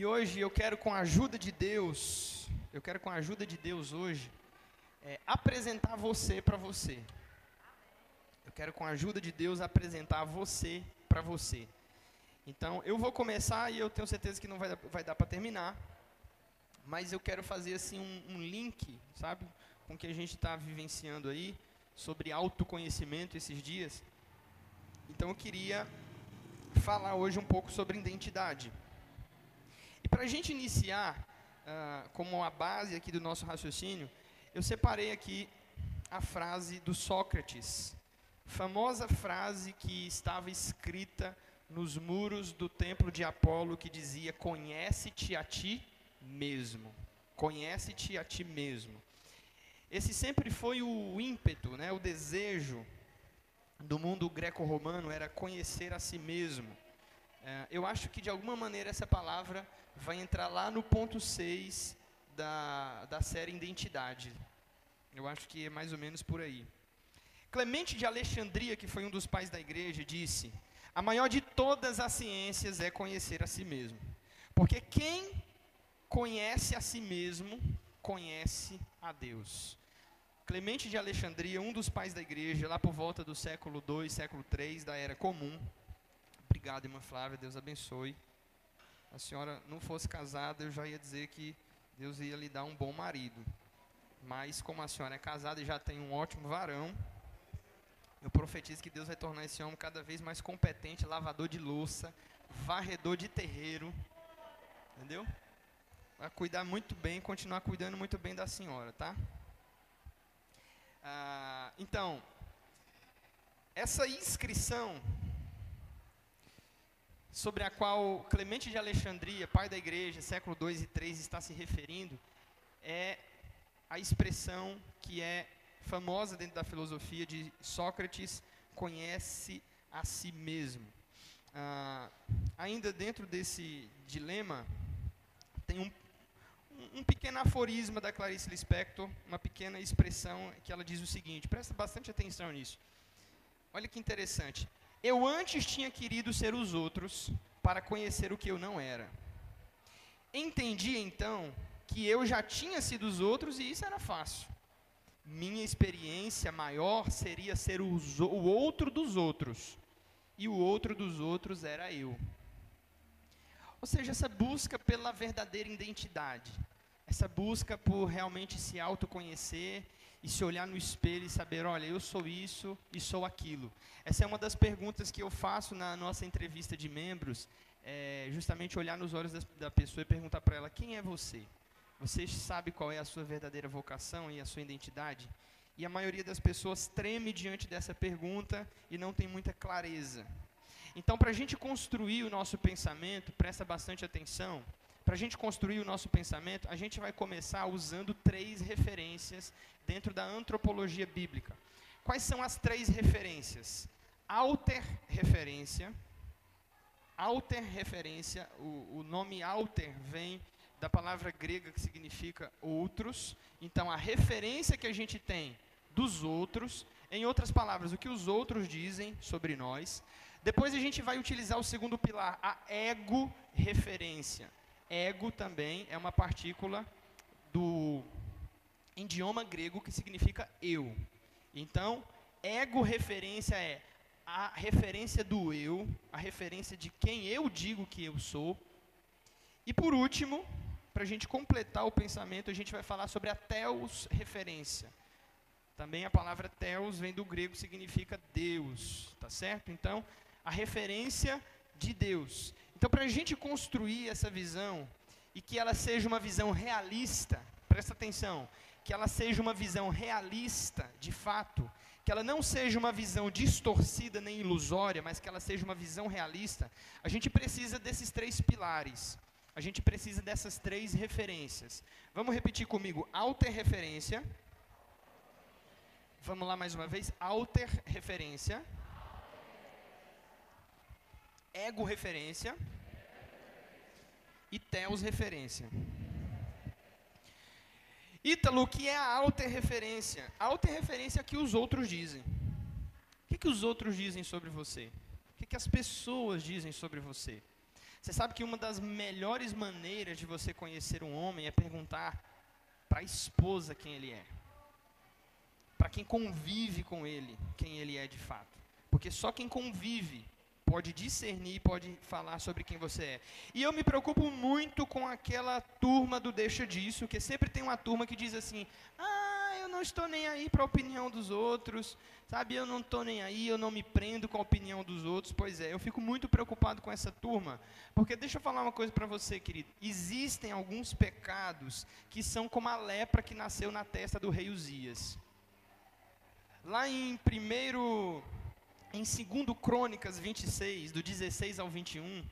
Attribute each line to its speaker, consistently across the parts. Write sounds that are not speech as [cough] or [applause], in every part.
Speaker 1: E hoje eu quero, com a ajuda de Deus, eu quero, com a ajuda de Deus hoje, é, apresentar você para você. Eu quero, com a ajuda de Deus, apresentar você para você. Então, eu vou começar e eu tenho certeza que não vai, vai dar para terminar. Mas eu quero fazer assim um, um link, sabe, com o que a gente está vivenciando aí sobre autoconhecimento esses dias. Então, eu queria falar hoje um pouco sobre identidade. E para a gente iniciar, ah, como a base aqui do nosso raciocínio, eu separei aqui a frase do Sócrates, famosa frase que estava escrita nos muros do templo de Apolo, que dizia: Conhece-te a ti mesmo. Conhece-te a ti mesmo. Esse sempre foi o ímpeto, né, o desejo do mundo greco-romano era conhecer a si mesmo. É, eu acho que de alguma maneira essa palavra vai entrar lá no ponto 6 da, da série Identidade. Eu acho que é mais ou menos por aí. Clemente de Alexandria, que foi um dos pais da igreja, disse: A maior de todas as ciências é conhecer a si mesmo. Porque quem conhece a si mesmo, conhece a Deus. Clemente de Alexandria, um dos pais da igreja, lá por volta do século II, século III da Era Comum. Obrigado, irmã Flávia, Deus abençoe. A senhora não fosse casada, eu já ia dizer que Deus ia lhe dar um bom marido. Mas como a senhora é casada e já tem um ótimo varão, eu profetizo que Deus vai tornar esse homem cada vez mais competente, lavador de louça, varredor de terreiro. Entendeu? Vai cuidar muito bem, continuar cuidando muito bem da senhora, tá? Ah, então, essa inscrição sobre a qual Clemente de Alexandria, pai da igreja, século 2 e 3, está se referindo, é a expressão que é famosa dentro da filosofia de Sócrates, conhece a si mesmo. Ah, ainda dentro desse dilema, tem um, um- pequeno aforisma da Clarice Lispector, uma pequena expressão que ela diz o seguinte, presta bastante atenção nisso. Olha que interessante. Eu antes tinha querido ser os outros para conhecer o que eu não era. Entendi então que eu já tinha sido os outros e isso era fácil. Minha experiência maior seria ser o outro dos outros. E o outro dos outros era eu. Ou seja, essa busca pela verdadeira identidade, essa busca por realmente se autoconhecer e se olhar no espelho e saber, olha, eu sou isso e sou aquilo. Essa é uma das perguntas que eu faço na nossa entrevista de membros, é justamente olhar nos olhos da pessoa e perguntar para ela, quem é você? Você sabe qual é a sua verdadeira vocação e a sua identidade? E a maioria das pessoas treme diante dessa pergunta e não tem muita clareza. Então, para a gente construir o nosso pensamento, presta bastante atenção. Para a gente construir o nosso pensamento, a gente vai começar usando três referências dentro da antropologia bíblica. Quais são as três referências? Alter referência. Alter referência, o, o nome alter vem da palavra grega que significa outros. Então, a referência que a gente tem dos outros, em outras palavras, o que os outros dizem sobre nós. Depois a gente vai utilizar o segundo pilar, a ego-referência. Ego também é uma partícula do idioma grego que significa eu. Então, ego-referência é a referência do eu, a referência de quem eu digo que eu sou. E por último, para a gente completar o pensamento, a gente vai falar sobre a teos referência. Também a palavra teos vem do grego, significa Deus, tá certo? Então, a referência de Deus. Então, para a gente construir essa visão e que ela seja uma visão realista, presta atenção, que ela seja uma visão realista, de fato, que ela não seja uma visão distorcida nem ilusória, mas que ela seja uma visão realista, a gente precisa desses três pilares. A gente precisa dessas três referências. Vamos repetir comigo: alter referência. Vamos lá mais uma vez: alter referência. E teos referência. Ítalo, o que é a alter referência? A alter referência é que os outros dizem. O que, que os outros dizem sobre você? O que, que as pessoas dizem sobre você? Você sabe que uma das melhores maneiras de você conhecer um homem é perguntar para a esposa quem ele é. Para quem convive com ele, quem ele é de fato. Porque só quem convive pode discernir, pode falar sobre quem você é. E eu me preocupo muito com aquela turma do deixa disso, que sempre tem uma turma que diz assim: "Ah, eu não estou nem aí para a opinião dos outros, sabe? Eu não estou nem aí, eu não me prendo com a opinião dos outros". Pois é, eu fico muito preocupado com essa turma, porque deixa eu falar uma coisa para você, querido. Existem alguns pecados que são como a lepra que nasceu na testa do rei Uzias. Lá em primeiro em 2 Crônicas 26, do 16 ao 21,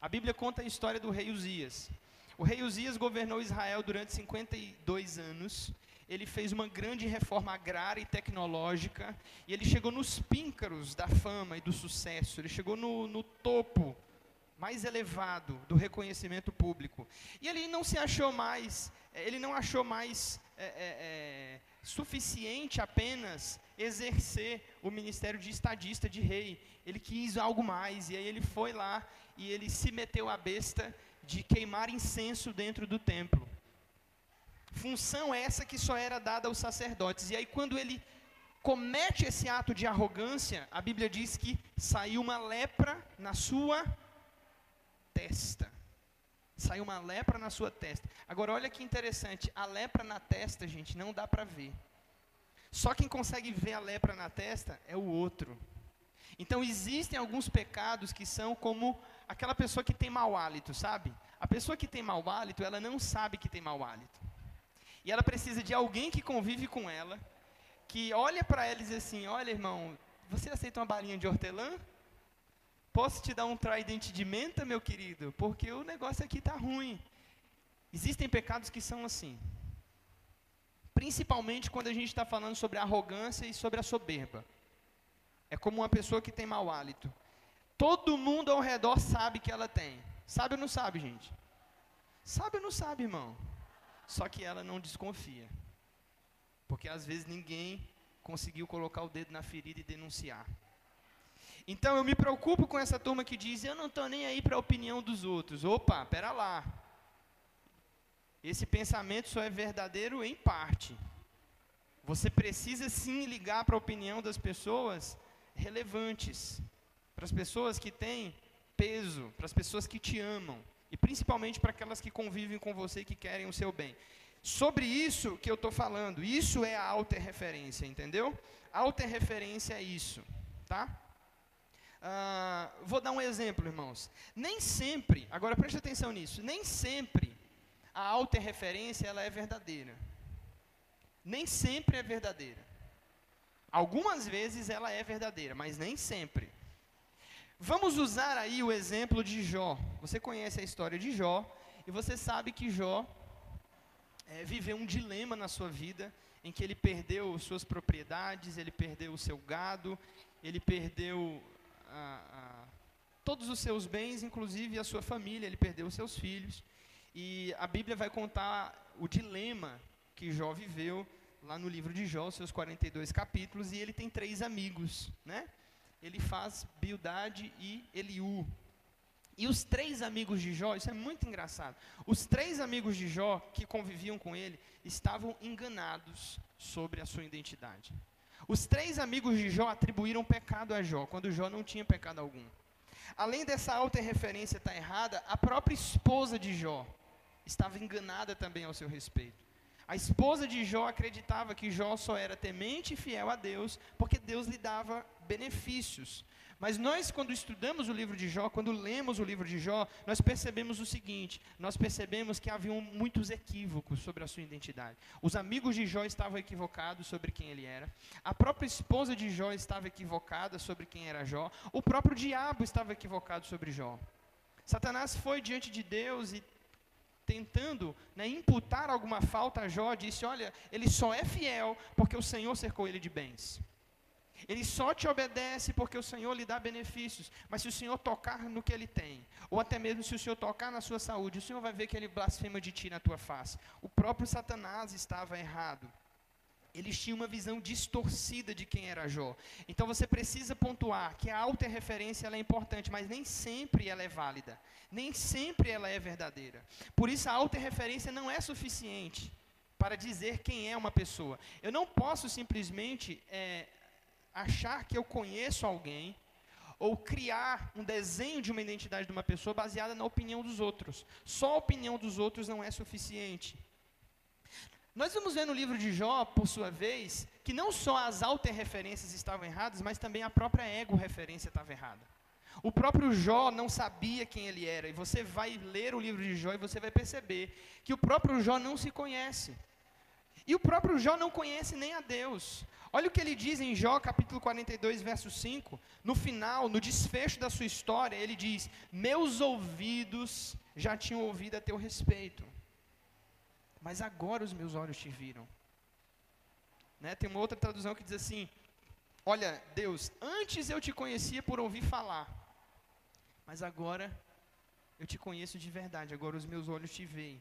Speaker 1: a Bíblia conta a história do rei Uzias. O rei Uzias governou Israel durante 52 anos. Ele fez uma grande reforma agrária e tecnológica. E ele chegou nos píncaros da fama e do sucesso. Ele chegou no, no topo mais elevado do reconhecimento público. E ele não se achou mais, ele não achou mais é, é, suficiente apenas exercer o ministério de estadista de rei. Ele quis algo mais, e aí ele foi lá e ele se meteu à besta de queimar incenso dentro do templo. Função essa que só era dada aos sacerdotes. E aí, quando ele comete esse ato de arrogância, a Bíblia diz que saiu uma lepra na sua testa. Saiu uma lepra na sua testa. Agora, olha que interessante: a lepra na testa, gente, não dá para ver. Só quem consegue ver a lepra na testa é o outro. Então existem alguns pecados que são como aquela pessoa que tem mau hálito, sabe? A pessoa que tem mau hálito, ela não sabe que tem mau hálito. E ela precisa de alguém que convive com ela, que olha para ela e diz assim: Olha, irmão, você aceita uma balinha de hortelã? Posso te dar um tridente de menta, meu querido? Porque o negócio aqui está ruim. Existem pecados que são assim principalmente quando a gente está falando sobre a arrogância e sobre a soberba. É como uma pessoa que tem mau hálito. Todo mundo ao redor sabe que ela tem. Sabe ou não sabe, gente? Sabe ou não sabe, irmão? Só que ela não desconfia. Porque às vezes ninguém conseguiu colocar o dedo na ferida e denunciar. Então eu me preocupo com essa turma que diz: eu não estou nem aí para a opinião dos outros. Opa, pera lá. Esse pensamento só é verdadeiro em parte. Você precisa sim ligar para a opinião das pessoas relevantes, para as pessoas que têm peso, para as pessoas que te amam e principalmente para aquelas que convivem com você e que querem o seu bem. Sobre isso que eu estou falando, isso é a auto-referência, entendeu? Auto-referência é isso, tá? Uh, vou dar um exemplo, irmãos. Nem sempre, agora preste atenção nisso, nem sempre a autorreferência ela é verdadeira. Nem sempre é verdadeira. Algumas vezes ela é verdadeira, mas nem sempre. Vamos usar aí o exemplo de Jó. Você conhece a história de Jó e você sabe que Jó é, viveu um dilema na sua vida em que ele perdeu suas propriedades, ele perdeu o seu gado, ele perdeu a, a, todos os seus bens, inclusive a sua família, ele perdeu os seus filhos. E a Bíblia vai contar o dilema que Jó viveu lá no livro de Jó, seus 42 capítulos, e ele tem três amigos, né? Ele faz Bildade e Eliú. E os três amigos de Jó, isso é muito engraçado. Os três amigos de Jó que conviviam com ele estavam enganados sobre a sua identidade. Os três amigos de Jó atribuíram pecado a Jó, quando Jó não tinha pecado algum. Além dessa auto-referência estar errada, a própria esposa de Jó, estava enganada também ao seu respeito. A esposa de Jó acreditava que Jó só era temente e fiel a Deus, porque Deus lhe dava benefícios. Mas nós, quando estudamos o livro de Jó, quando lemos o livro de Jó, nós percebemos o seguinte: nós percebemos que haviam muitos equívocos sobre a sua identidade. Os amigos de Jó estavam equivocados sobre quem ele era, a própria esposa de Jó estava equivocada sobre quem era Jó, o próprio diabo estava equivocado sobre Jó. Satanás foi diante de Deus e tentando né, imputar alguma falta a Jó, disse: Olha, ele só é fiel porque o Senhor cercou ele de bens. Ele só te obedece porque o Senhor lhe dá benefícios. Mas se o Senhor tocar no que ele tem, ou até mesmo se o Senhor tocar na sua saúde, o Senhor vai ver que ele blasfema de ti na tua face. O próprio Satanás estava errado. eles tinham uma visão distorcida de quem era Jó. Então você precisa pontuar que a autorreferência ela é importante, mas nem sempre ela é válida. Nem sempre ela é verdadeira. Por isso a autorreferência não é suficiente para dizer quem é uma pessoa. Eu não posso simplesmente é, achar que eu conheço alguém ou criar um desenho de uma identidade de uma pessoa baseada na opinião dos outros. Só a opinião dos outros não é suficiente. Nós vamos ver no livro de Jó, por sua vez, que não só as autorreferências estavam erradas, mas também a própria ego-referência estava errada. O próprio Jó não sabia quem ele era, e você vai ler o livro de Jó e você vai perceber que o próprio Jó não se conhece. E o próprio Jó não conhece nem a Deus. Olha o que ele diz em Jó, capítulo 42, verso 5. No final, no desfecho da sua história, ele diz: Meus ouvidos já tinham ouvido a teu respeito mas agora os meus olhos te viram. Né? Tem uma outra tradução que diz assim: Olha, Deus, antes eu te conhecia por ouvir falar, mas agora eu te conheço de verdade, agora os meus olhos te veem.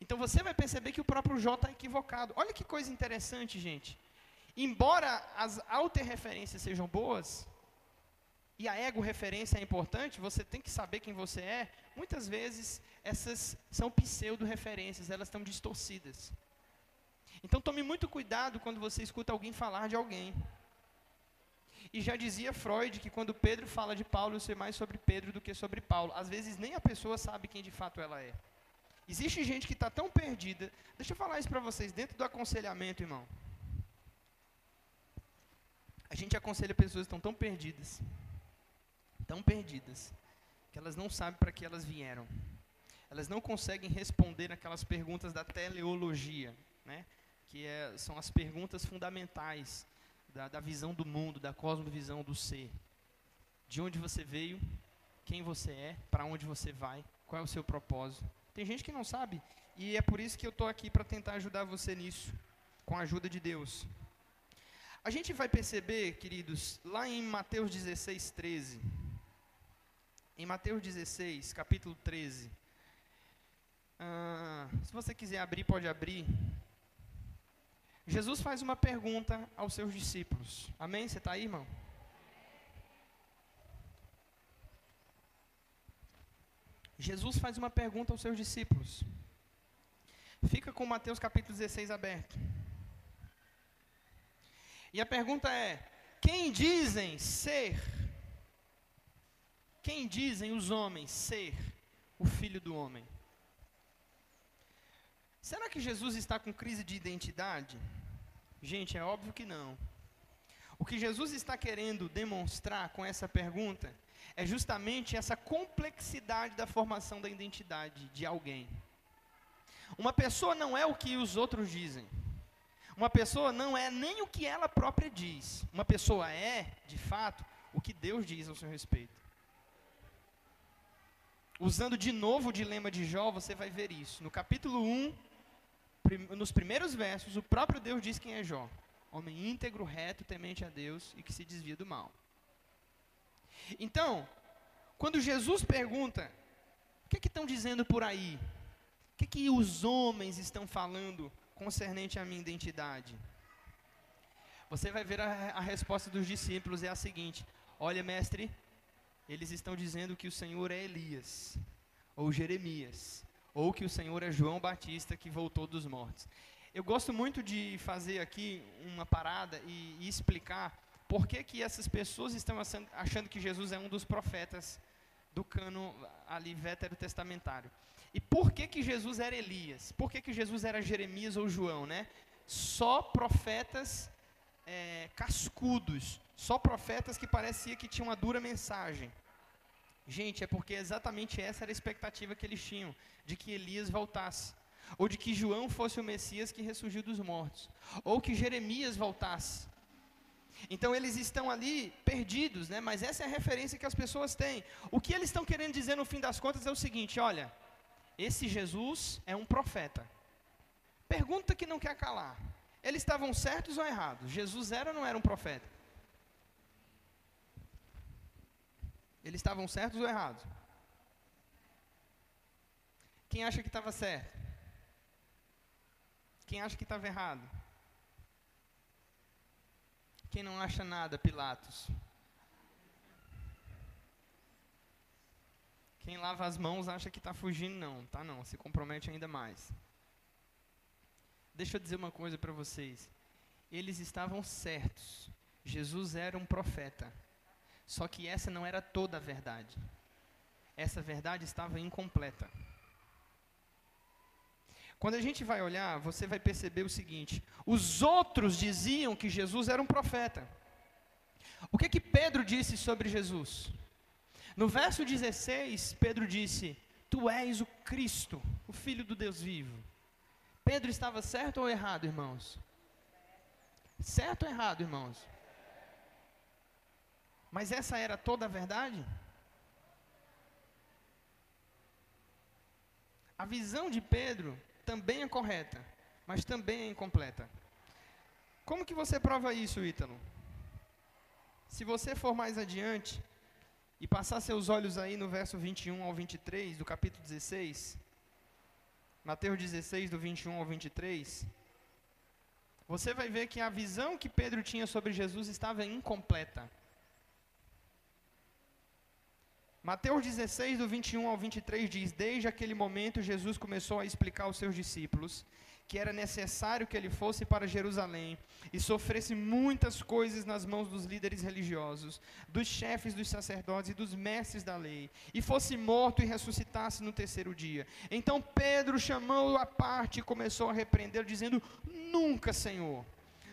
Speaker 1: Então você vai perceber que o próprio Jó está equivocado. Olha que coisa interessante, gente. Embora as autorreferências sejam boas, e a ego-referência é importante, você tem que saber quem você é, muitas vezes essas são pseudo-referências, elas estão distorcidas. Então tome muito cuidado quando você escuta alguém falar de alguém. E já dizia Freud que quando Pedro fala de Paulo, eu sei mais sobre Pedro do que sobre Paulo. Às vezes nem a pessoa sabe quem de fato ela é. Existe gente que está tão perdida. Deixa eu falar isso para vocês, dentro do aconselhamento, irmão. A gente aconselha pessoas que estão tão perdidas, tão perdidas, que elas não sabem para que elas vieram elas não conseguem responder aquelas perguntas da teleologia, né? que é, são as perguntas fundamentais da, da visão do mundo, da cosmovisão do ser. De onde você veio, quem você é, para onde você vai, qual é o seu propósito. Tem gente que não sabe, e é por isso que eu estou aqui para tentar ajudar você nisso, com a ajuda de Deus. A gente vai perceber, queridos, lá em Mateus 16, 13. Em Mateus 16, capítulo 13. Ah, se você quiser abrir, pode abrir. Jesus faz uma pergunta aos seus discípulos. Amém? Você está aí, irmão? Jesus faz uma pergunta aos seus discípulos. Fica com Mateus capítulo 16 aberto. E a pergunta é: quem dizem ser? Quem dizem os homens ser o filho do homem? Será que Jesus está com crise de identidade? Gente, é óbvio que não. O que Jesus está querendo demonstrar com essa pergunta é justamente essa complexidade da formação da identidade de alguém. Uma pessoa não é o que os outros dizem. Uma pessoa não é nem o que ela própria diz. Uma pessoa é, de fato, o que Deus diz ao seu respeito. Usando de novo o dilema de Jó, você vai ver isso. No capítulo 1, nos primeiros versos, o próprio Deus diz quem é Jó: homem íntegro, reto, temente a Deus e que se desvia do mal. Então, quando Jesus pergunta: o que, é que estão dizendo por aí? O que, é que os homens estão falando concernente à minha identidade? Você vai ver a, a resposta dos discípulos é a seguinte: Olha, mestre, eles estão dizendo que o Senhor é Elias, ou Jeremias, ou que o Senhor é João Batista que voltou dos mortos. Eu gosto muito de fazer aqui uma parada e, e explicar por que, que essas pessoas estão achando que Jesus é um dos profetas do cano ali veterotestamentário. E por que, que Jesus era Elias? Por que, que Jesus era Jeremias ou João, né? Só profetas é, cascudos, só profetas que parecia que tinham uma dura mensagem. Gente, é porque exatamente essa era a expectativa que eles tinham, de que Elias voltasse, ou de que João fosse o Messias que ressurgiu dos mortos, ou que Jeremias voltasse. Então eles estão ali perdidos, né? Mas essa é a referência que as pessoas têm. O que eles estão querendo dizer no fim das contas é o seguinte: olha, esse Jesus é um profeta. Pergunta que não quer calar. Eles estavam certos ou errados? Jesus era ou não era um profeta? Eles estavam certos ou errados? Quem acha que estava certo? Quem acha que estava errado? Quem não acha nada, Pilatos? Quem lava as mãos acha que está fugindo, não, tá não, se compromete ainda mais. Deixa eu dizer uma coisa para vocês. Eles estavam certos. Jesus era um profeta. Só que essa não era toda a verdade. Essa verdade estava incompleta. Quando a gente vai olhar, você vai perceber o seguinte: os outros diziam que Jesus era um profeta. O que que Pedro disse sobre Jesus? No verso 16, Pedro disse: Tu és o Cristo, o Filho do Deus vivo. Pedro estava certo ou errado, irmãos? Certo ou errado, irmãos? Mas essa era toda a verdade? A visão de Pedro também é correta, mas também é incompleta. Como que você prova isso, Ítalo? Se você for mais adiante e passar seus olhos aí no verso 21 ao 23 do capítulo 16, Mateus 16, do 21 ao 23, você vai ver que a visão que Pedro tinha sobre Jesus estava incompleta. Mateus 16, do 21 ao 23 diz: Desde aquele momento, Jesus começou a explicar aos seus discípulos que era necessário que ele fosse para Jerusalém e sofresse muitas coisas nas mãos dos líderes religiosos, dos chefes dos sacerdotes e dos mestres da lei, e fosse morto e ressuscitasse no terceiro dia. Então Pedro chamou-o à parte e começou a repreendê-lo, dizendo: Nunca, Senhor,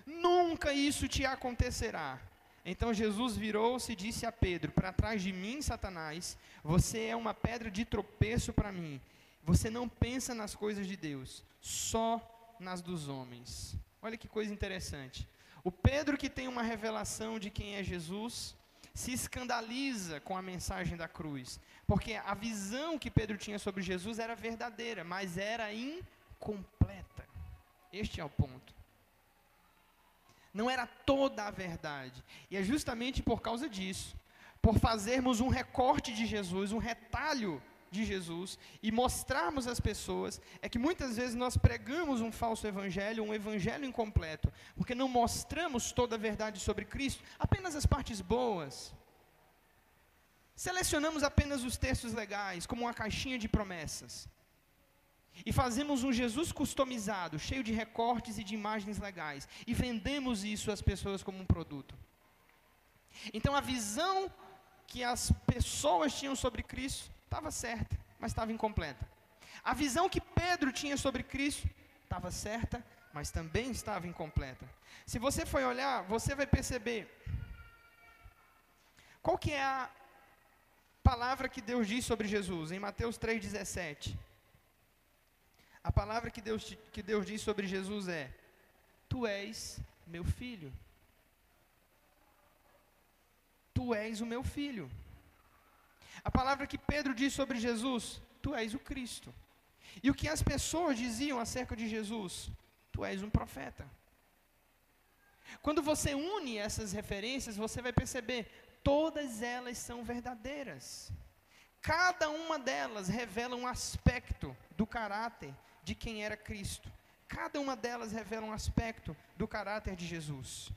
Speaker 1: nunca isso te acontecerá. Então Jesus virou-se e disse a Pedro: Para trás de mim, Satanás, você é uma pedra de tropeço para mim você não pensa nas coisas de Deus, só nas dos homens. Olha que coisa interessante. O Pedro, que tem uma revelação de quem é Jesus, se escandaliza com a mensagem da cruz, porque a visão que Pedro tinha sobre Jesus era verdadeira, mas era incompleta. Este é o ponto. Não era toda a verdade. E é justamente por causa disso, por fazermos um recorte de Jesus, um retalho de Jesus e mostrarmos às pessoas é que muitas vezes nós pregamos um falso evangelho, um evangelho incompleto, porque não mostramos toda a verdade sobre Cristo, apenas as partes boas. Selecionamos apenas os textos legais, como uma caixinha de promessas. E fazemos um Jesus customizado, cheio de recortes e de imagens legais, e vendemos isso às pessoas como um produto. Então a visão que as pessoas tinham sobre Cristo estava certa, mas estava incompleta. A visão que Pedro tinha sobre Cristo estava certa, mas também estava incompleta. Se você for olhar, você vai perceber qual que é a palavra que Deus diz sobre Jesus em Mateus 3:17. A palavra que Deus, que Deus diz sobre Jesus é: Tu és meu filho. Tu és o meu filho. A palavra que Pedro diz sobre Jesus, tu és o Cristo. E o que as pessoas diziam acerca de Jesus, tu és um profeta. Quando você une essas referências, você vai perceber, todas elas são verdadeiras. Cada uma delas revela um aspecto do caráter de quem era Cristo. Cada uma delas revela um aspecto do caráter de Jesus.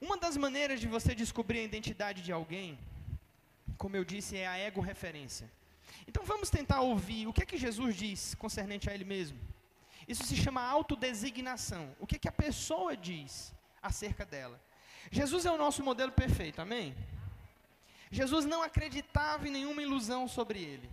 Speaker 1: Uma das maneiras de você descobrir a identidade de alguém como eu disse, é a ego-referência. Então vamos tentar ouvir o que é que Jesus diz concernente a Ele mesmo. Isso se chama autodesignação. O que é que a pessoa diz acerca dela? Jesus é o nosso modelo perfeito, amém? Jesus não acreditava em nenhuma ilusão sobre ele.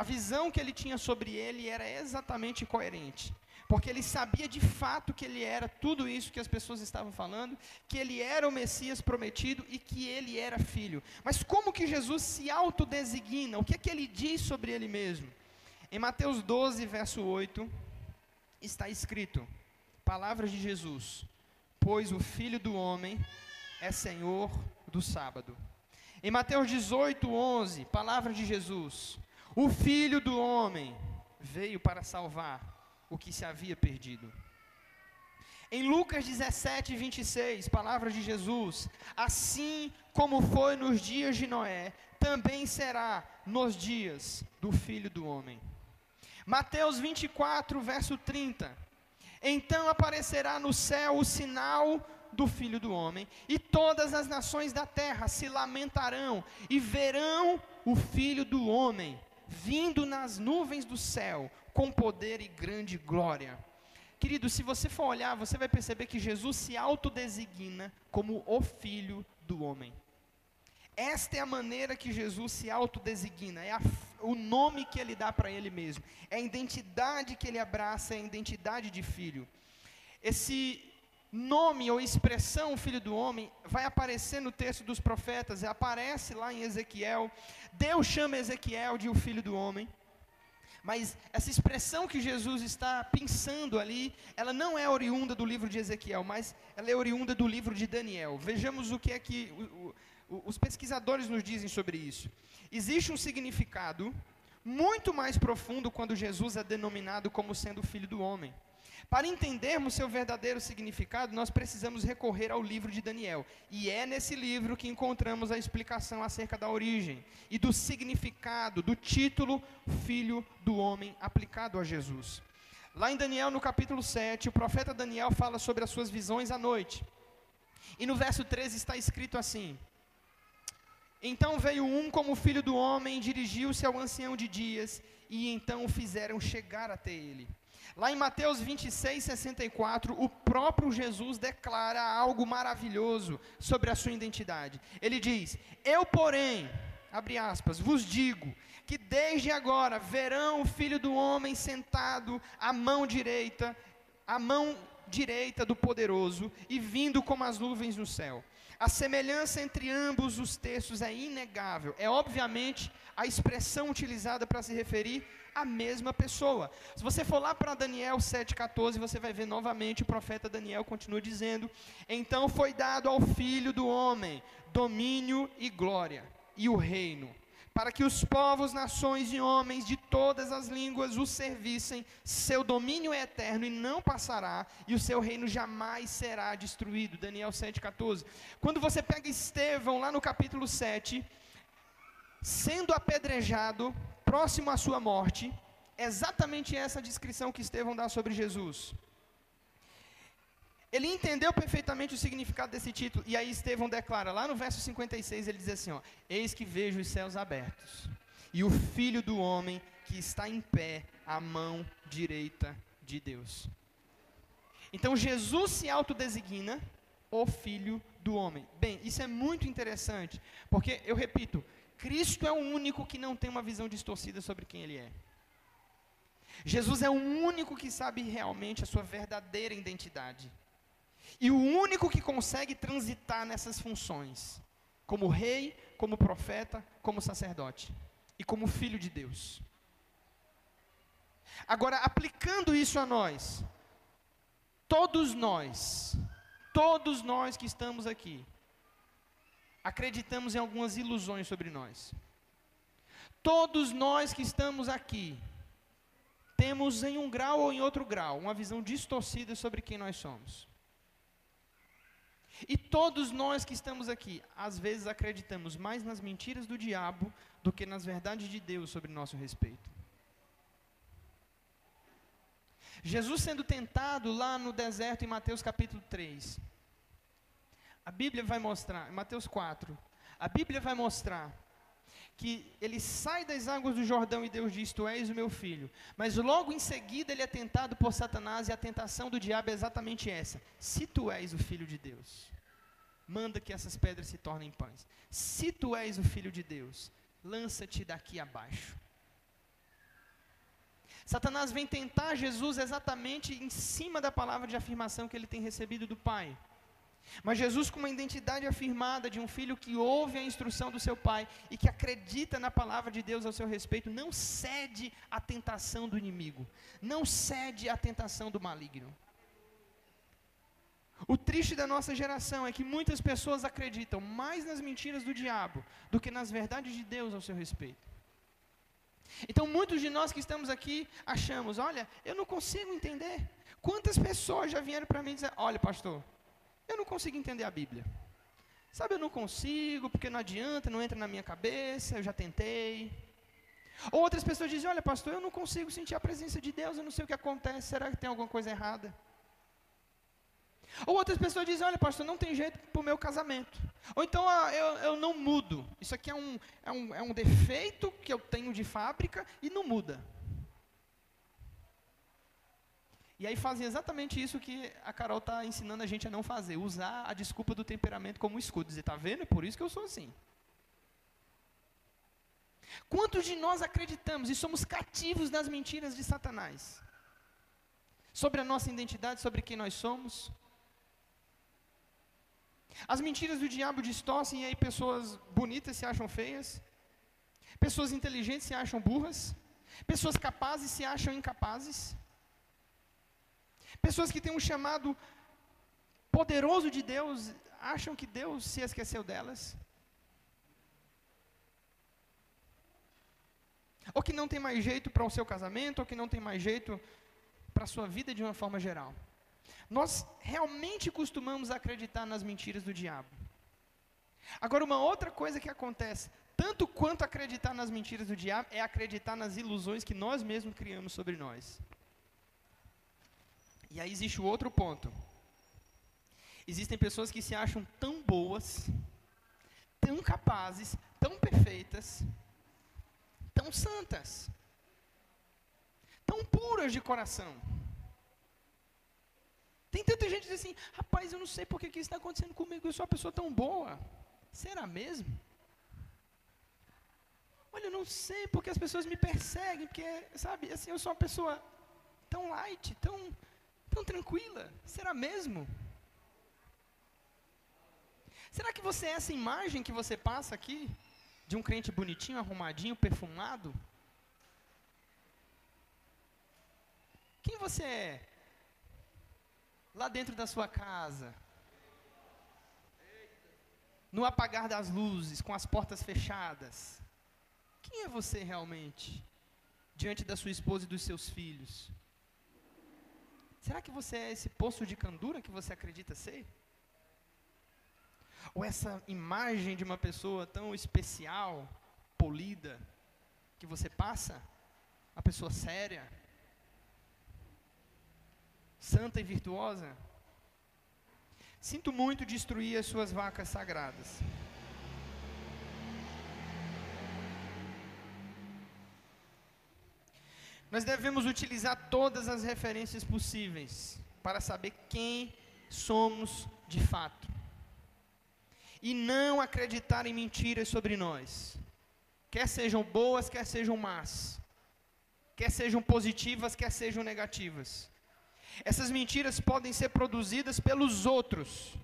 Speaker 1: A visão que ele tinha sobre ele era exatamente coerente porque ele sabia de fato que ele era tudo isso que as pessoas estavam falando, que ele era o Messias prometido e que ele era filho. Mas como que Jesus se autodesigna? O que é que ele diz sobre ele mesmo? Em Mateus 12, verso 8, está escrito: Palavras de Jesus: Pois o Filho do homem é Senhor do sábado. Em Mateus 18, 11, palavra de Jesus: O Filho do homem veio para salvar o que se havia perdido. Em Lucas 17, 26, palavras de Jesus: Assim como foi nos dias de Noé, também será nos dias do filho do homem. Mateus 24, verso 30. Então aparecerá no céu o sinal do filho do homem, e todas as nações da terra se lamentarão e verão o filho do homem vindo nas nuvens do céu com poder e grande glória. Querido, se você for olhar, você vai perceber que Jesus se autodesigna como o filho do homem. Esta é a maneira que Jesus se autodesigna, é a, o nome que ele dá para ele mesmo, é a identidade que ele abraça, é a identidade de filho. Esse nome ou expressão filho do homem vai aparecer no texto dos profetas, aparece lá em Ezequiel. Deus chama Ezequiel de o filho do homem. Mas essa expressão que Jesus está pensando ali, ela não é oriunda do livro de Ezequiel, mas ela é oriunda do livro de Daniel. Vejamos o que é que o, o, os pesquisadores nos dizem sobre isso. Existe um significado muito mais profundo quando Jesus é denominado como sendo o filho do homem. Para entendermos seu verdadeiro significado, nós precisamos recorrer ao livro de Daniel. E é nesse livro que encontramos a explicação acerca da origem e do significado do título Filho do Homem aplicado a Jesus. Lá em Daniel, no capítulo 7, o profeta Daniel fala sobre as suas visões à noite. E no verso 13 está escrito assim: Então veio um como filho do homem, dirigiu-se ao ancião de dias, e então o fizeram chegar até ele. Lá em Mateus 26, 64, o próprio Jesus declara algo maravilhoso sobre a sua identidade. Ele diz: Eu, porém, abre aspas, vos digo que desde agora verão o filho do homem sentado à mão direita, à mão direita do poderoso e vindo como as nuvens no céu. A semelhança entre ambos os textos é inegável. É obviamente a expressão utilizada para se referir a mesma pessoa. Se você for lá para Daniel 7,14, você vai ver novamente o profeta Daniel continua dizendo: Então foi dado ao filho do homem domínio e glória, e o reino, para que os povos, nações e homens de todas as línguas o servissem. Seu domínio é eterno e não passará, e o seu reino jamais será destruído. Daniel 7,14. Quando você pega Estevão, lá no capítulo 7, sendo apedrejado, próximo à sua morte, exatamente essa descrição que Estevão dá sobre Jesus. Ele entendeu perfeitamente o significado desse título, e aí Estevão declara, lá no verso 56, ele diz assim: ó, Eis que vejo os céus abertos, e o filho do homem que está em pé à mão direita de Deus. Então Jesus se autodesigna o filho do homem. Bem, isso é muito interessante, porque eu repito, Cristo é o único que não tem uma visão distorcida sobre quem Ele é. Jesus é o único que sabe realmente a sua verdadeira identidade. E o único que consegue transitar nessas funções, como rei, como profeta, como sacerdote e como filho de Deus. Agora, aplicando isso a nós, todos nós, todos nós que estamos aqui, acreditamos em algumas ilusões sobre nós. Todos nós que estamos aqui temos em um grau ou em outro grau uma visão distorcida sobre quem nós somos. E todos nós que estamos aqui, às vezes acreditamos mais nas mentiras do diabo do que nas verdades de Deus sobre nosso respeito. Jesus sendo tentado lá no deserto em Mateus capítulo 3. A Bíblia vai mostrar, Mateus 4, a Bíblia vai mostrar que ele sai das águas do Jordão e Deus diz: Tu és o meu filho. Mas logo em seguida ele é tentado por Satanás e a tentação do diabo é exatamente essa: Se tu és o filho de Deus, manda que essas pedras se tornem pães. Se tu és o filho de Deus, lança-te daqui abaixo. Satanás vem tentar Jesus exatamente em cima da palavra de afirmação que ele tem recebido do Pai. Mas Jesus, com uma identidade afirmada de um filho que ouve a instrução do seu pai e que acredita na palavra de Deus ao seu respeito, não cede à tentação do inimigo, não cede à tentação do maligno. O triste da nossa geração é que muitas pessoas acreditam mais nas mentiras do diabo do que nas verdades de Deus ao seu respeito. Então, muitos de nós que estamos aqui achamos: olha, eu não consigo entender. Quantas pessoas já vieram para mim dizer: olha, pastor, eu não consigo entender a Bíblia. Sabe, eu não consigo, porque não adianta, não entra na minha cabeça, eu já tentei. Ou outras pessoas dizem: Olha, pastor, eu não consigo sentir a presença de Deus, eu não sei o que acontece, será que tem alguma coisa errada? Ou outras pessoas dizem, olha pastor, não tem jeito para o meu casamento. Ou então ah, eu, eu não mudo. Isso aqui é um, é, um, é um defeito que eu tenho de fábrica e não muda. E aí fazem exatamente isso que a Carol está ensinando a gente a não fazer, usar a desculpa do temperamento como escudo, dizer, está vendo? É por isso que eu sou assim. Quantos de nós acreditamos e somos cativos das mentiras de Satanás? Sobre a nossa identidade, sobre quem nós somos? As mentiras do diabo distorcem e aí pessoas bonitas se acham feias, pessoas inteligentes se acham burras, pessoas capazes se acham incapazes, pessoas que têm um chamado poderoso de Deus acham que Deus se esqueceu delas. Ou que não tem mais jeito para o seu casamento, ou que não tem mais jeito para a sua vida de uma forma geral. Nós realmente costumamos acreditar nas mentiras do diabo. Agora, uma outra coisa que acontece, tanto quanto acreditar nas mentiras do diabo, é acreditar nas ilusões que nós mesmos criamos sobre nós. E aí existe o outro ponto. Existem pessoas que se acham tão boas, tão capazes, tão perfeitas, tão santas, tão puras de coração. Tem tanta gente que diz assim, rapaz, eu não sei porque que isso está acontecendo comigo, eu sou uma pessoa tão boa. Será mesmo? Olha, eu não sei porque as pessoas me perseguem, porque, sabe, assim, eu sou uma pessoa tão light, tão, tão tranquila. Será mesmo? Será que você é essa imagem que você passa aqui? De um crente bonitinho, arrumadinho, perfumado? Quem você é? lá dentro da sua casa, no apagar das luzes, com as portas fechadas, quem é você realmente diante da sua esposa e dos seus filhos? Será que você é esse poço de candura que você acredita ser? Ou essa imagem de uma pessoa tão especial, polida, que você passa? Uma pessoa séria? santa e virtuosa? Sinto muito destruir as suas vacas sagradas. Nós devemos utilizar todas as referências possíveis para saber quem somos de fato. E não acreditar em mentiras sobre nós. Quer sejam boas, quer sejam más. Quer sejam positivas, quer sejam negativas. Essas mentiras podem ser produzidas pelos outros.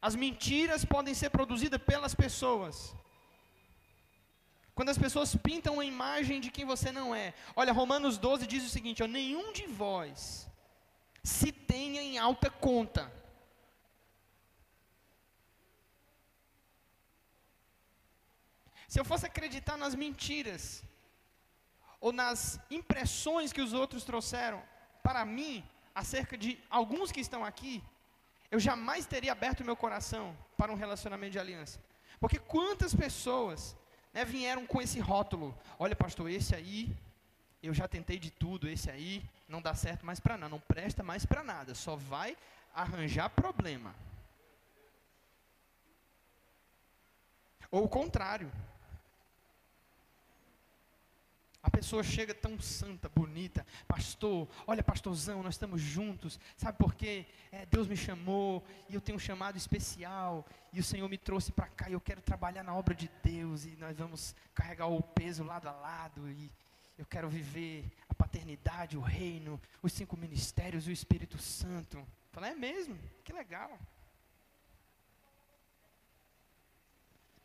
Speaker 1: As mentiras podem ser produzidas pelas pessoas. Quando as pessoas pintam a imagem de quem você não é. Olha, Romanos 12 diz o seguinte: ó, nenhum de vós se tenha em alta conta. Se eu fosse acreditar nas mentiras, ou nas impressões que os outros trouxeram, para mim, acerca de alguns que estão aqui, eu jamais teria aberto meu coração para um relacionamento de aliança. Porque quantas pessoas né, vieram com esse rótulo: olha, pastor, esse aí, eu já tentei de tudo, esse aí não dá certo mais para nada, não presta mais para nada, só vai arranjar problema. Ou o contrário, a pessoa chega tão santa, bonita, pastor, olha pastorzão, nós estamos juntos, sabe por quê? É, Deus me chamou e eu tenho um chamado especial e o Senhor me trouxe para cá e eu quero trabalhar na obra de Deus e nós vamos carregar o peso lado a lado e eu quero viver a paternidade, o reino, os cinco ministérios e o Espírito Santo. Falei, é mesmo? Que legal.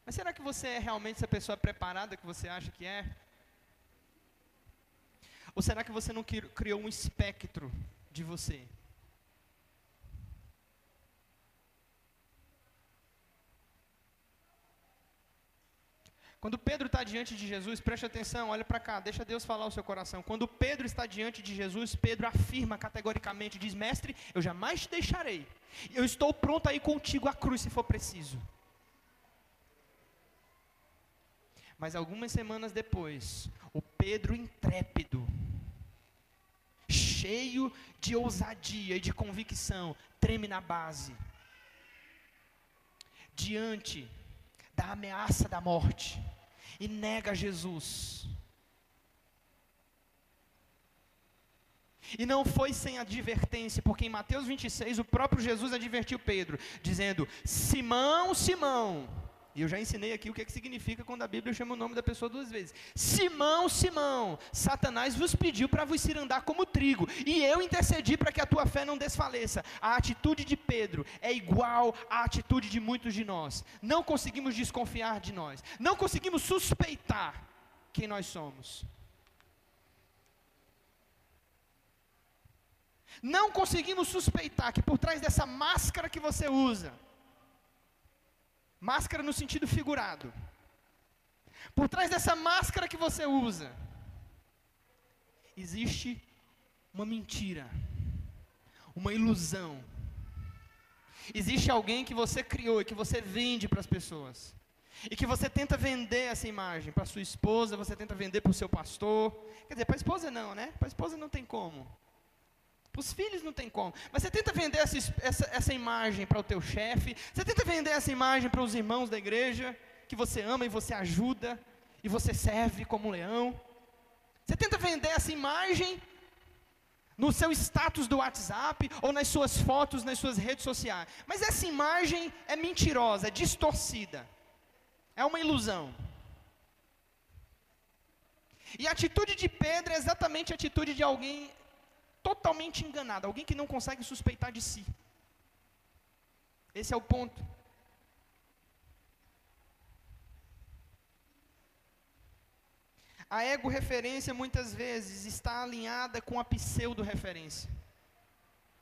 Speaker 1: Mas será que você é realmente essa pessoa preparada que você acha que é? Ou será que você não criou um espectro de você? Quando Pedro está diante de Jesus, preste atenção, olha para cá, deixa Deus falar o seu coração. Quando Pedro está diante de Jesus, Pedro afirma categoricamente: diz, Mestre, eu jamais te deixarei. Eu estou pronto a ir contigo à cruz se for preciso. Mas algumas semanas depois, o Pedro intrépido, cheio de ousadia e de convicção, treme na base, diante da ameaça da morte, e nega Jesus. E não foi sem advertência, porque em Mateus 26 o próprio Jesus advertiu Pedro, dizendo: Simão, Simão. E eu já ensinei aqui o que, é que significa quando a Bíblia chama o nome da pessoa duas vezes. Simão, Simão, Satanás vos pediu para vos ir andar como trigo, e eu intercedi para que a tua fé não desfaleça. A atitude de Pedro é igual à atitude de muitos de nós. Não conseguimos desconfiar de nós, não conseguimos suspeitar quem nós somos. Não conseguimos suspeitar que por trás dessa máscara que você usa, máscara no sentido figurado, por trás dessa máscara que você usa, existe uma mentira, uma ilusão. Existe alguém que você criou e que você vende para as pessoas. E que você tenta vender essa imagem para sua esposa, você tenta vender para o seu pastor. Quer dizer, para a esposa não, né? Para a esposa não tem como. Para os filhos não tem como. Mas você tenta vender essa, essa, essa imagem para o teu chefe, você tenta vender essa imagem para os irmãos da igreja, que você ama e você ajuda, e você serve como um leão. Você tenta vender essa imagem no seu status do WhatsApp ou nas suas fotos, nas suas redes sociais. Mas essa imagem é mentirosa, é distorcida. É uma ilusão. E a atitude de Pedro é exatamente a atitude de alguém totalmente enganado, alguém que não consegue suspeitar de si. Esse é o ponto. A ego-referência muitas vezes está alinhada com a pseudo-referência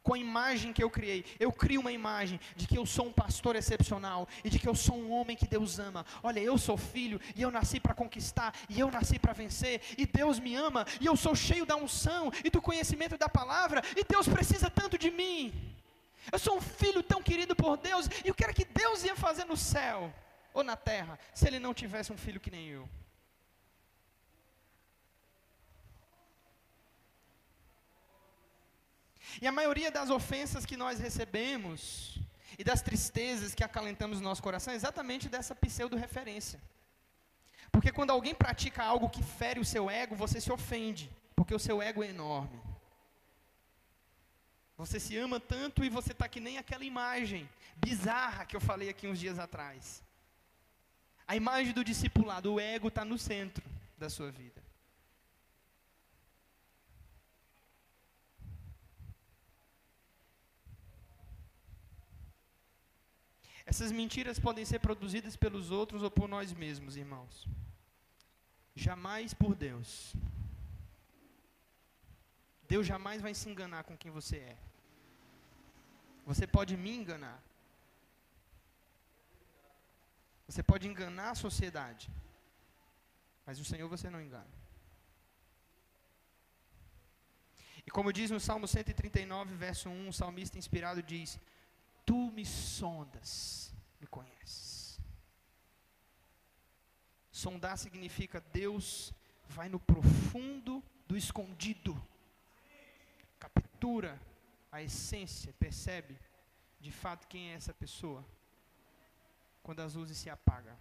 Speaker 1: com a imagem que eu criei. Eu crio uma imagem de que eu sou um pastor excepcional e de que eu sou um homem que Deus ama. Olha, eu sou filho e eu nasci para conquistar e eu nasci para vencer e Deus me ama e eu sou cheio da unção e do conhecimento da palavra e Deus precisa tanto de mim. Eu sou um filho tão querido por Deus e o que era que Deus ia fazer no céu ou na terra se ele não tivesse um filho que nem eu? E a maioria das ofensas que nós recebemos e das tristezas que acalentamos no nosso coração é exatamente dessa pseudo-referência. Porque quando alguém pratica algo que fere o seu ego, você se ofende, porque o seu ego é enorme. Você se ama tanto e você está que nem aquela imagem bizarra que eu falei aqui uns dias atrás. A imagem do discipulado, o ego está no centro da sua vida. Essas mentiras podem ser produzidas pelos outros ou por nós mesmos, irmãos. Jamais por Deus. Deus jamais vai se enganar com quem você é. Você pode me enganar. Você pode enganar a sociedade. Mas o Senhor você não engana. E como diz no Salmo 139, verso 1, o salmista inspirado diz: Tu me sondas, me conheces. Sondar significa Deus vai no profundo do escondido, captura a essência, percebe de fato quem é essa pessoa, quando as luzes se apagam.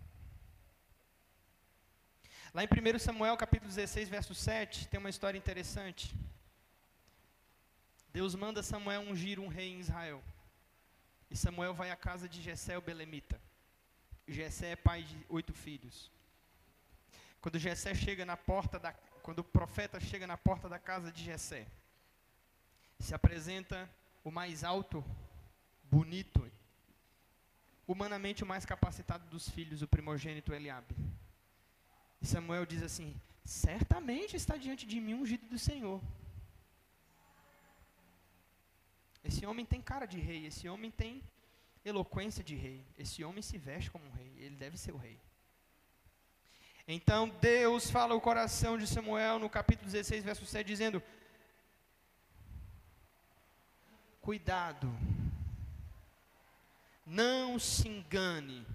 Speaker 1: Lá em 1 Samuel capítulo 16, verso 7, tem uma história interessante. Deus manda Samuel ungir um rei em Israel. E Samuel vai à casa de Jessé o Belemita. Jessé é pai de oito filhos. Quando Jessé chega na porta da, quando o profeta chega na porta da casa de Jessé, se apresenta o mais alto, bonito, humanamente o mais capacitado dos filhos, o primogênito Eliabe. E Samuel diz assim: certamente está diante de mim ungido do Senhor. Esse homem tem cara de rei, esse homem tem eloquência de rei, esse homem se veste como um rei, ele deve ser o rei. Então Deus fala o coração de Samuel no capítulo 16, verso 7, dizendo: Cuidado, não se engane,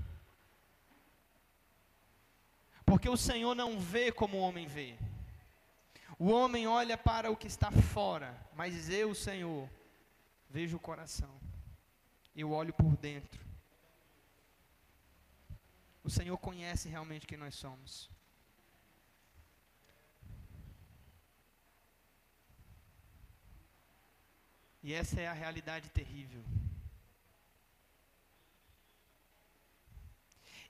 Speaker 1: porque o Senhor não vê como o homem vê. O homem olha para o que está fora, mas eu, Senhor, vejo o coração. Eu olho por dentro. O Senhor conhece realmente quem nós somos. E essa é a realidade terrível.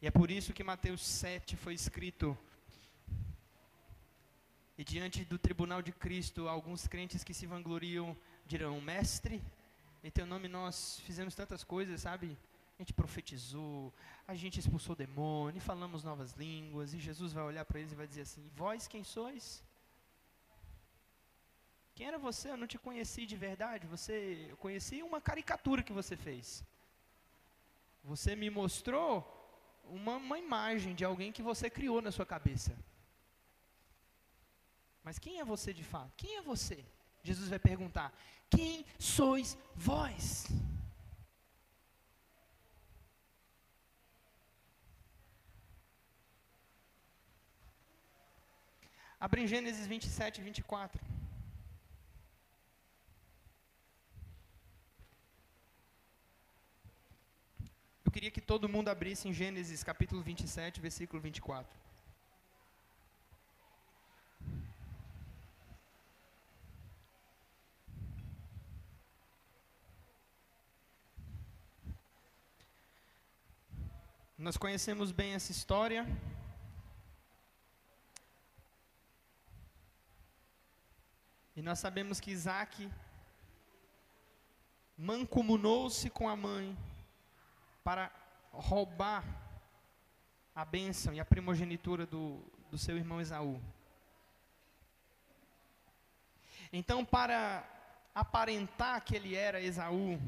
Speaker 1: E é por isso que Mateus 7 foi escrito. E diante do tribunal de Cristo, alguns crentes que se vangloriam dirão: Mestre, em teu nome nós fizemos tantas coisas, sabe? A gente profetizou, a gente expulsou demônio, falamos novas línguas, e Jesus vai olhar para eles e vai dizer assim: Vós quem sois? Quem era você? Eu não te conheci de verdade. Você, eu conheci uma caricatura que você fez. Você me mostrou uma, uma imagem de alguém que você criou na sua cabeça. Mas quem é você de fato? Quem é você? Jesus vai perguntar: Quem sois vós? Abre em Gênesis 27, 24. queria que todo mundo abrisse em Gênesis capítulo 27, versículo 24. Nós conhecemos bem essa história. E nós sabemos que Isaac mancomunou-se com a mãe para roubar a bênção e a primogenitura do, do seu irmão Esaú. Então, para aparentar que ele era Esaú,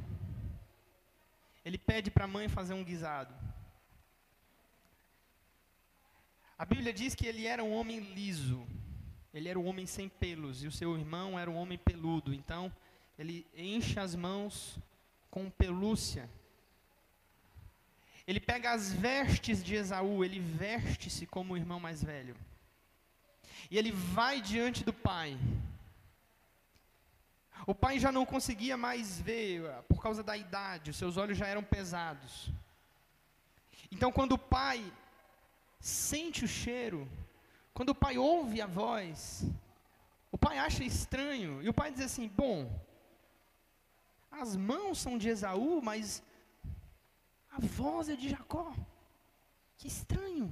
Speaker 1: ele pede para a mãe fazer um guisado. A Bíblia diz que ele era um homem liso, ele era um homem sem pelos, e o seu irmão era um homem peludo. Então, ele enche as mãos com pelúcia ele pega as vestes de Esaú, ele veste-se como o irmão mais velho. E ele vai diante do pai. O pai já não conseguia mais ver ah, por causa da idade, os seus olhos já eram pesados. Então, quando o pai sente o cheiro, quando o pai ouve a voz, o pai acha estranho, e o pai diz assim: Bom, as mãos são de Esaú, mas a voz é de Jacó. Que estranho.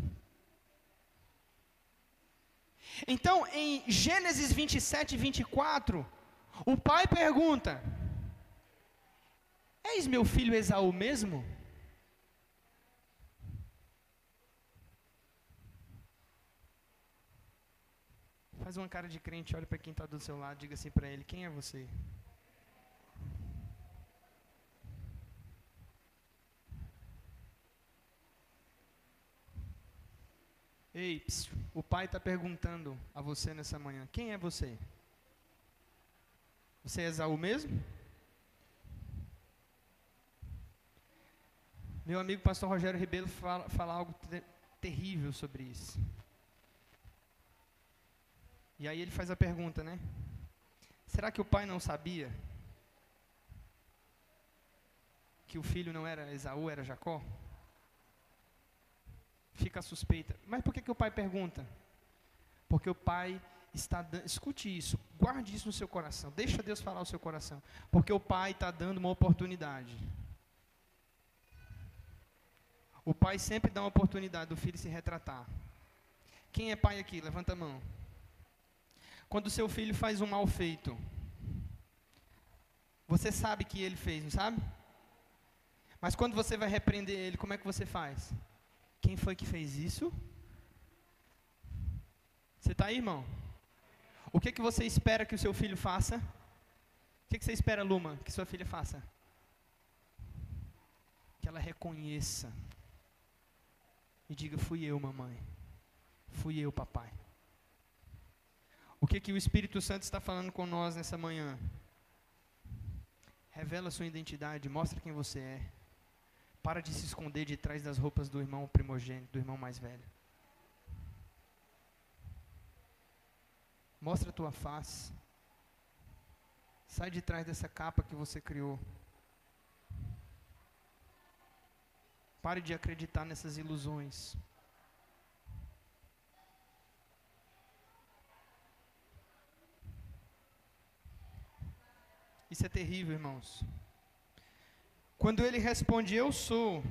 Speaker 1: Então, em Gênesis 27, 24, o pai pergunta: Eis meu filho Esaú mesmo? Faz uma cara de crente, olha para quem está do seu lado, diga assim para ele: Quem é você? Ei, o pai está perguntando a você nessa manhã: quem é você? Você é Esaú mesmo? Meu amigo pastor Rogério Ribeiro fala, fala algo ter, terrível sobre isso. E aí ele faz a pergunta, né? Será que o pai não sabia que o filho não era Esaú, era Jacó? fica a suspeita. Mas por que, que o pai pergunta? Porque o pai está. Escute isso, guarde isso no seu coração. Deixa Deus falar o seu coração. Porque o pai está dando uma oportunidade. O pai sempre dá uma oportunidade do filho se retratar. Quem é pai aqui? Levanta a mão. Quando seu filho faz um mal feito, você sabe que ele fez, não sabe? Mas quando você vai repreender ele, como é que você faz? Quem foi que fez isso? Você está aí, irmão? O que, que você espera que o seu filho faça? O que, que você espera, Luma, que sua filha faça? Que ela reconheça e diga: Fui eu, mamãe. Fui eu, papai. O que, que o Espírito Santo está falando com nós nessa manhã? Revela sua identidade, mostra quem você é. Para de se esconder de trás das roupas do irmão primogênito, do irmão mais velho. Mostra a tua face. Sai de trás dessa capa que você criou. Pare de acreditar nessas ilusões. Isso é terrível, irmãos. Quando ele responde, Eu sou,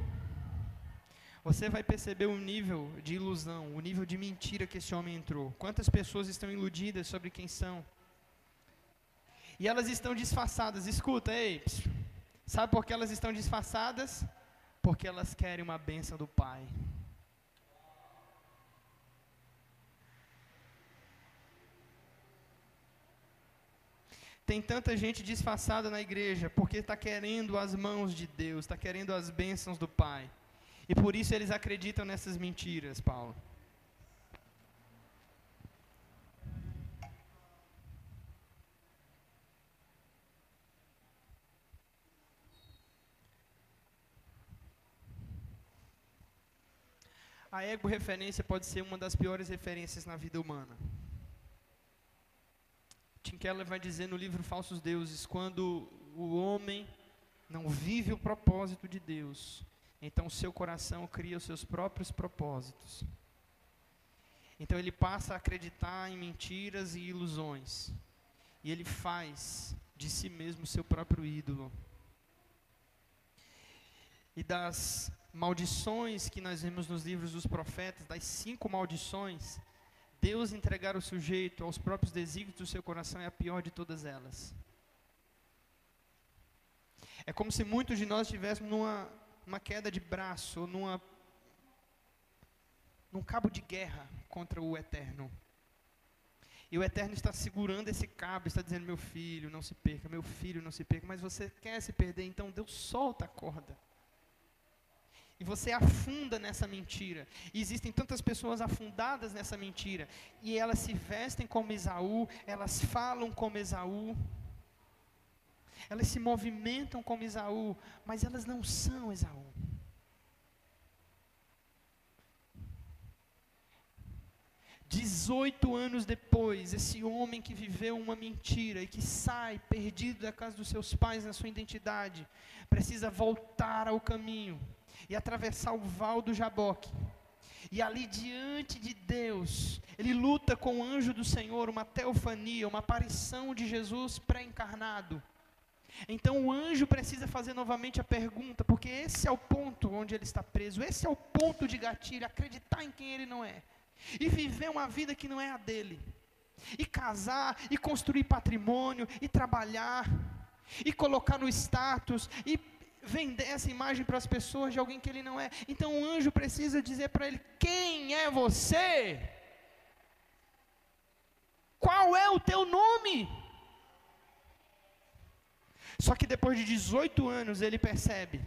Speaker 1: você vai perceber o nível de ilusão, o nível de mentira que esse homem entrou. Quantas pessoas estão iludidas sobre quem são? E elas estão disfarçadas. Escuta, ei, sabe por que elas estão disfarçadas? Porque elas querem uma bênção do Pai. Tem tanta gente disfarçada na igreja porque está querendo as mãos de Deus, está querendo as bênçãos do Pai. E por isso eles acreditam nessas mentiras, Paulo. A ego referência pode ser uma das piores referências na vida humana. Tim Keller vai dizer no livro Falsos Deuses: quando o homem não vive o propósito de Deus, então seu coração cria os seus próprios propósitos. Então ele passa a acreditar em mentiras e ilusões. E ele faz de si mesmo seu próprio ídolo. E das maldições que nós vemos nos livros dos profetas, das cinco maldições, Deus entregar o sujeito aos próprios desígnios do seu coração é a pior de todas elas. É como se muitos de nós estivéssemos numa, numa queda de braço, numa, num cabo de guerra contra o eterno. E o eterno está segurando esse cabo, está dizendo: Meu filho, não se perca, meu filho, não se perca. Mas você quer se perder, então Deus solta a corda. E você afunda nessa mentira. E existem tantas pessoas afundadas nessa mentira. E elas se vestem como Esaú, elas falam como Esaú. Elas se movimentam como Esaú, mas elas não são Esaú. Dezoito anos depois, esse homem que viveu uma mentira e que sai perdido da casa dos seus pais na sua identidade, precisa voltar ao caminho e atravessar o val do Jaboque. E ali diante de Deus, ele luta com o anjo do Senhor, uma teofania, uma aparição de Jesus pré-encarnado. Então o anjo precisa fazer novamente a pergunta, porque esse é o ponto onde ele está preso, esse é o ponto de gatilho, acreditar em quem ele não é. E viver uma vida que não é a dele. E casar, e construir patrimônio, e trabalhar, e colocar no status, e vender essa imagem para as pessoas de alguém que ele não é. Então o anjo precisa dizer para ele: quem é você? Qual é o teu nome? Só que depois de 18 anos ele percebe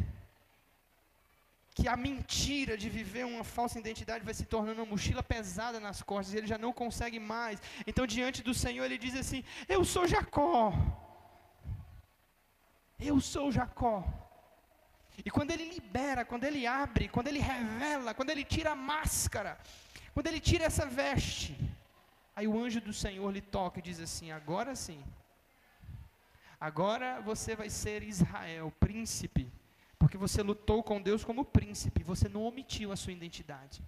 Speaker 1: que a mentira de viver uma falsa identidade vai se tornando uma mochila pesada nas costas, ele já não consegue mais. Então, diante do Senhor, ele diz assim: Eu sou Jacó. Eu sou Jacó. E quando ele libera, quando ele abre, quando ele revela, quando ele tira a máscara, quando ele tira essa veste, aí o anjo do Senhor lhe toca e diz assim: agora sim, agora você vai ser Israel, príncipe, porque você lutou com Deus como príncipe, você não omitiu a sua identidade.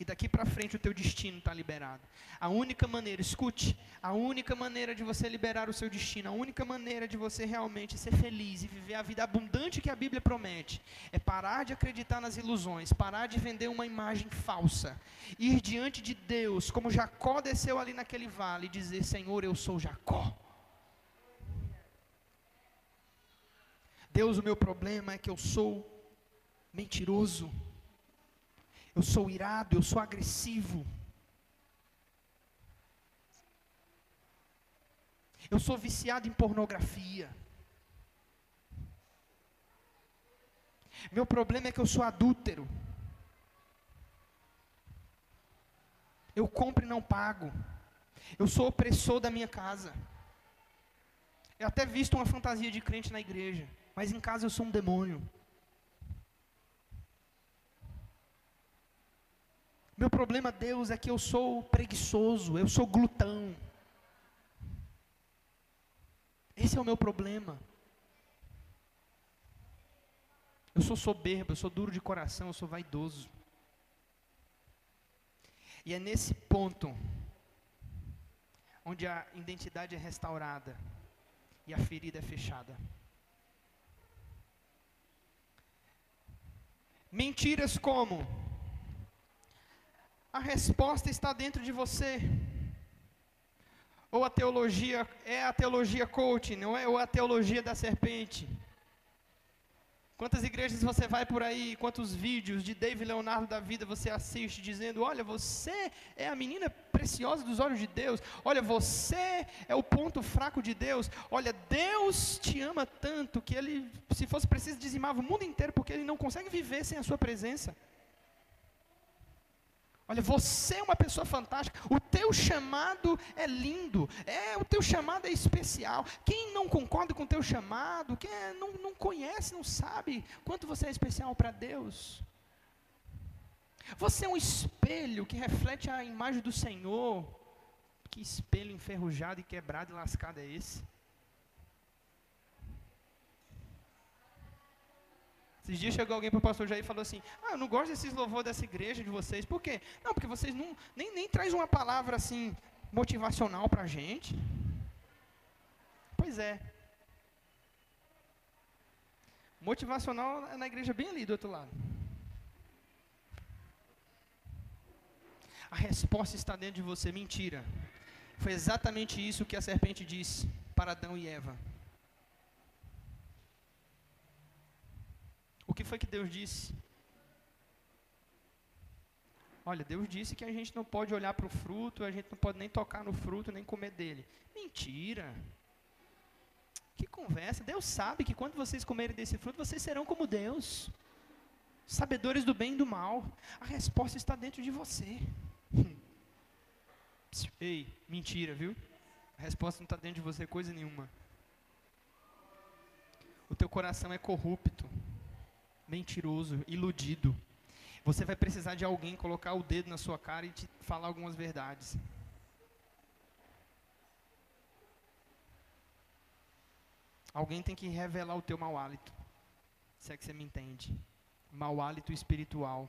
Speaker 1: E daqui para frente o teu destino está liberado. A única maneira, escute, a única maneira de você liberar o seu destino, a única maneira de você realmente ser feliz e viver a vida abundante que a Bíblia promete, é parar de acreditar nas ilusões, parar de vender uma imagem falsa, ir diante de Deus, como Jacó desceu ali naquele vale, e dizer: Senhor, eu sou Jacó. Deus, o meu problema é que eu sou mentiroso eu sou irado, eu sou agressivo. Eu sou viciado em pornografia. Meu problema é que eu sou adúltero. Eu compro e não pago. Eu sou opressor da minha casa. Eu até visto uma fantasia de crente na igreja, mas em casa eu sou um demônio. Meu problema, Deus, é que eu sou preguiçoso, eu sou glutão. Esse é o meu problema. Eu sou soberbo, eu sou duro de coração, eu sou vaidoso. E é nesse ponto onde a identidade é restaurada e a ferida é fechada. Mentiras como a resposta está dentro de você. Ou a teologia é a teologia coaching, não é? Ou a teologia da serpente. Quantas igrejas você vai por aí, quantos vídeos de David Leonardo da vida você assiste dizendo: Olha, você é a menina preciosa dos olhos de Deus, olha, você é o ponto fraco de Deus, olha, Deus te ama tanto que ele, se fosse preciso, dizimava o mundo inteiro porque ele não consegue viver sem a sua presença. Olha, você é uma pessoa fantástica. O teu chamado é lindo. É, o teu chamado é especial. Quem não concorda com o teu chamado, quem é, não, não conhece, não sabe quanto você é especial para Deus. Você é um espelho que reflete a imagem do Senhor. Que espelho enferrujado e quebrado e lascado é esse? Esses dias chegou alguém para o pastor Jair e falou assim: Ah, eu não gosto desses louvores dessa igreja de vocês. Por quê? Não, porque vocês não, nem, nem traz uma palavra assim motivacional para a gente. Pois é. Motivacional é na igreja bem ali do outro lado. A resposta está dentro de você. Mentira. Foi exatamente isso que a serpente disse para Adão e Eva. O que foi que Deus disse? Olha, Deus disse que a gente não pode olhar para o fruto, a gente não pode nem tocar no fruto, nem comer dele. Mentira. Que conversa. Deus sabe que quando vocês comerem desse fruto, vocês serão como Deus. Sabedores do bem e do mal. A resposta está dentro de você. [laughs] Ei, mentira, viu? A resposta não está dentro de você coisa nenhuma. O teu coração é corrupto mentiroso, iludido. Você vai precisar de alguém colocar o dedo na sua cara e te falar algumas verdades. Alguém tem que revelar o teu mau hálito. Se é que você me entende. Mau hálito espiritual.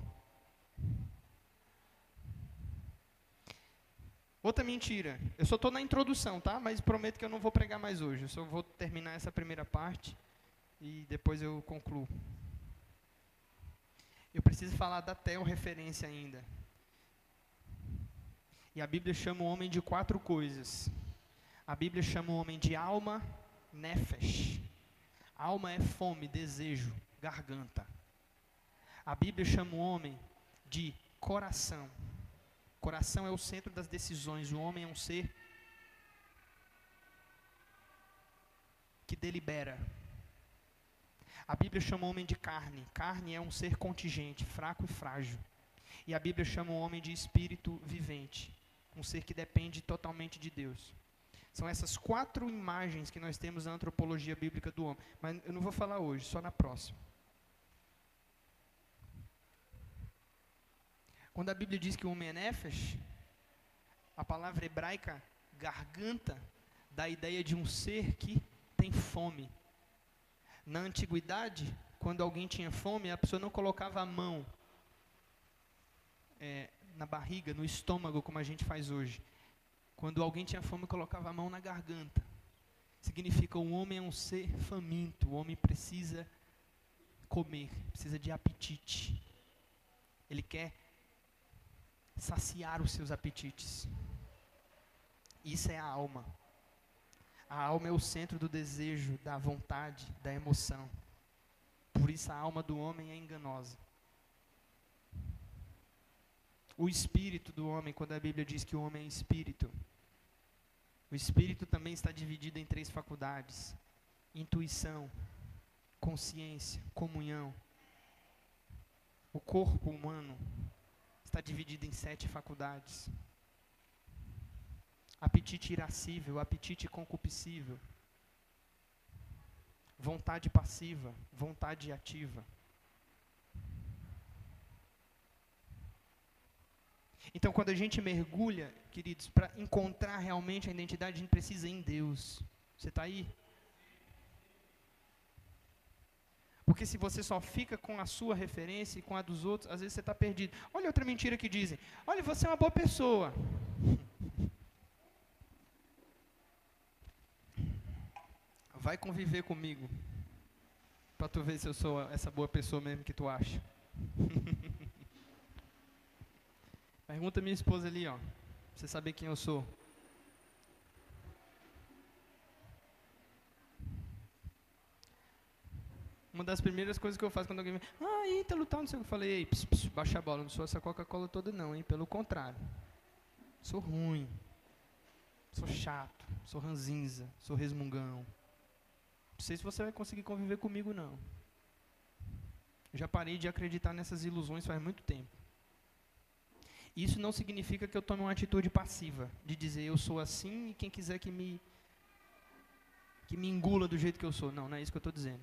Speaker 1: Outra mentira. Eu só estou na introdução, tá? Mas prometo que eu não vou pregar mais hoje. Eu só vou terminar essa primeira parte e depois eu concluo. Eu preciso falar da Theo referência ainda. E a Bíblia chama o homem de quatro coisas. A Bíblia chama o homem de alma, nefesh. Alma é fome, desejo, garganta. A Bíblia chama o homem de coração. Coração é o centro das decisões. O homem é um ser que delibera. A Bíblia chama o homem de carne. Carne é um ser contingente, fraco e frágil. E a Bíblia chama o homem de espírito vivente, um ser que depende totalmente de Deus. São essas quatro imagens que nós temos na antropologia bíblica do homem. Mas eu não vou falar hoje, só na próxima. Quando a Bíblia diz que o homem é nefesh, a palavra hebraica garganta dá a ideia de um ser que tem fome, na antiguidade, quando alguém tinha fome, a pessoa não colocava a mão é, na barriga, no estômago, como a gente faz hoje. Quando alguém tinha fome, colocava a mão na garganta. Significa o homem é um ser faminto, o homem precisa comer, precisa de apetite. Ele quer saciar os seus apetites. Isso é a alma. A alma é o centro do desejo, da vontade, da emoção. Por isso a alma do homem é enganosa. O espírito do homem, quando a Bíblia diz que o homem é espírito, o espírito também está dividido em três faculdades: intuição, consciência, comunhão. O corpo humano está dividido em sete faculdades apetite irascível, apetite concupiscível, vontade passiva, vontade ativa. Então, quando a gente mergulha, queridos, para encontrar realmente a identidade, a gente precisa em Deus. Você está aí? Porque se você só fica com a sua referência e com a dos outros, às vezes você está perdido. Olha outra mentira que dizem. Olha, você é uma boa pessoa. [laughs] Vai conviver comigo. Para tu ver se eu sou essa boa pessoa mesmo que tu acha. [laughs] Pergunta minha esposa ali, ó. Pra você saber quem eu sou. Uma das primeiras coisas que eu faço quando alguém me ah, Ítalo, tal, não sei o que eu falei, Ei, pss, pss, baixa a bola, não sou essa Coca-Cola toda não, hein? Pelo contrário. Sou ruim. Sou chato, sou ranzinza, sou resmungão. Não sei se você vai conseguir conviver comigo não. Já parei de acreditar nessas ilusões faz muito tempo. Isso não significa que eu tome uma atitude passiva, de dizer eu sou assim e quem quiser que me que me engula do jeito que eu sou. Não, não é isso que eu estou dizendo.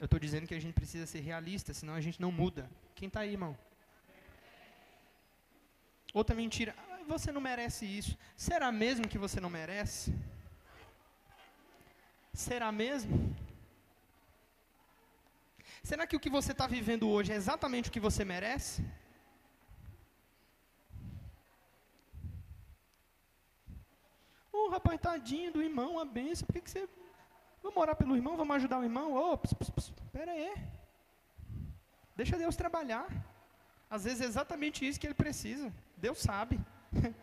Speaker 1: Eu estou dizendo que a gente precisa ser realista, senão a gente não muda. Quem está aí, irmão? Outra mentira. Ah, você não merece isso. Será mesmo que você não merece? Será mesmo? Será que o que você está vivendo hoje é exatamente o que você merece? Oh, rapaz, tadinho do irmão, a benção. Por que, que você Vamos orar pelo irmão, vamos ajudar o irmão. Oh, espera aí. Deixa Deus trabalhar. Às vezes é exatamente isso que ele precisa. Deus sabe. [laughs]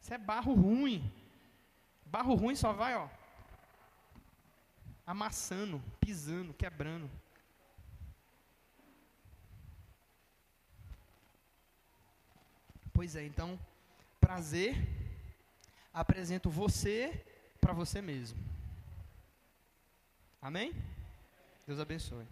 Speaker 1: Isso é barro ruim. Barro ruim só vai, ó, amassando, pisando, quebrando. Pois é, então, prazer, apresento você para você mesmo. Amém? Deus abençoe.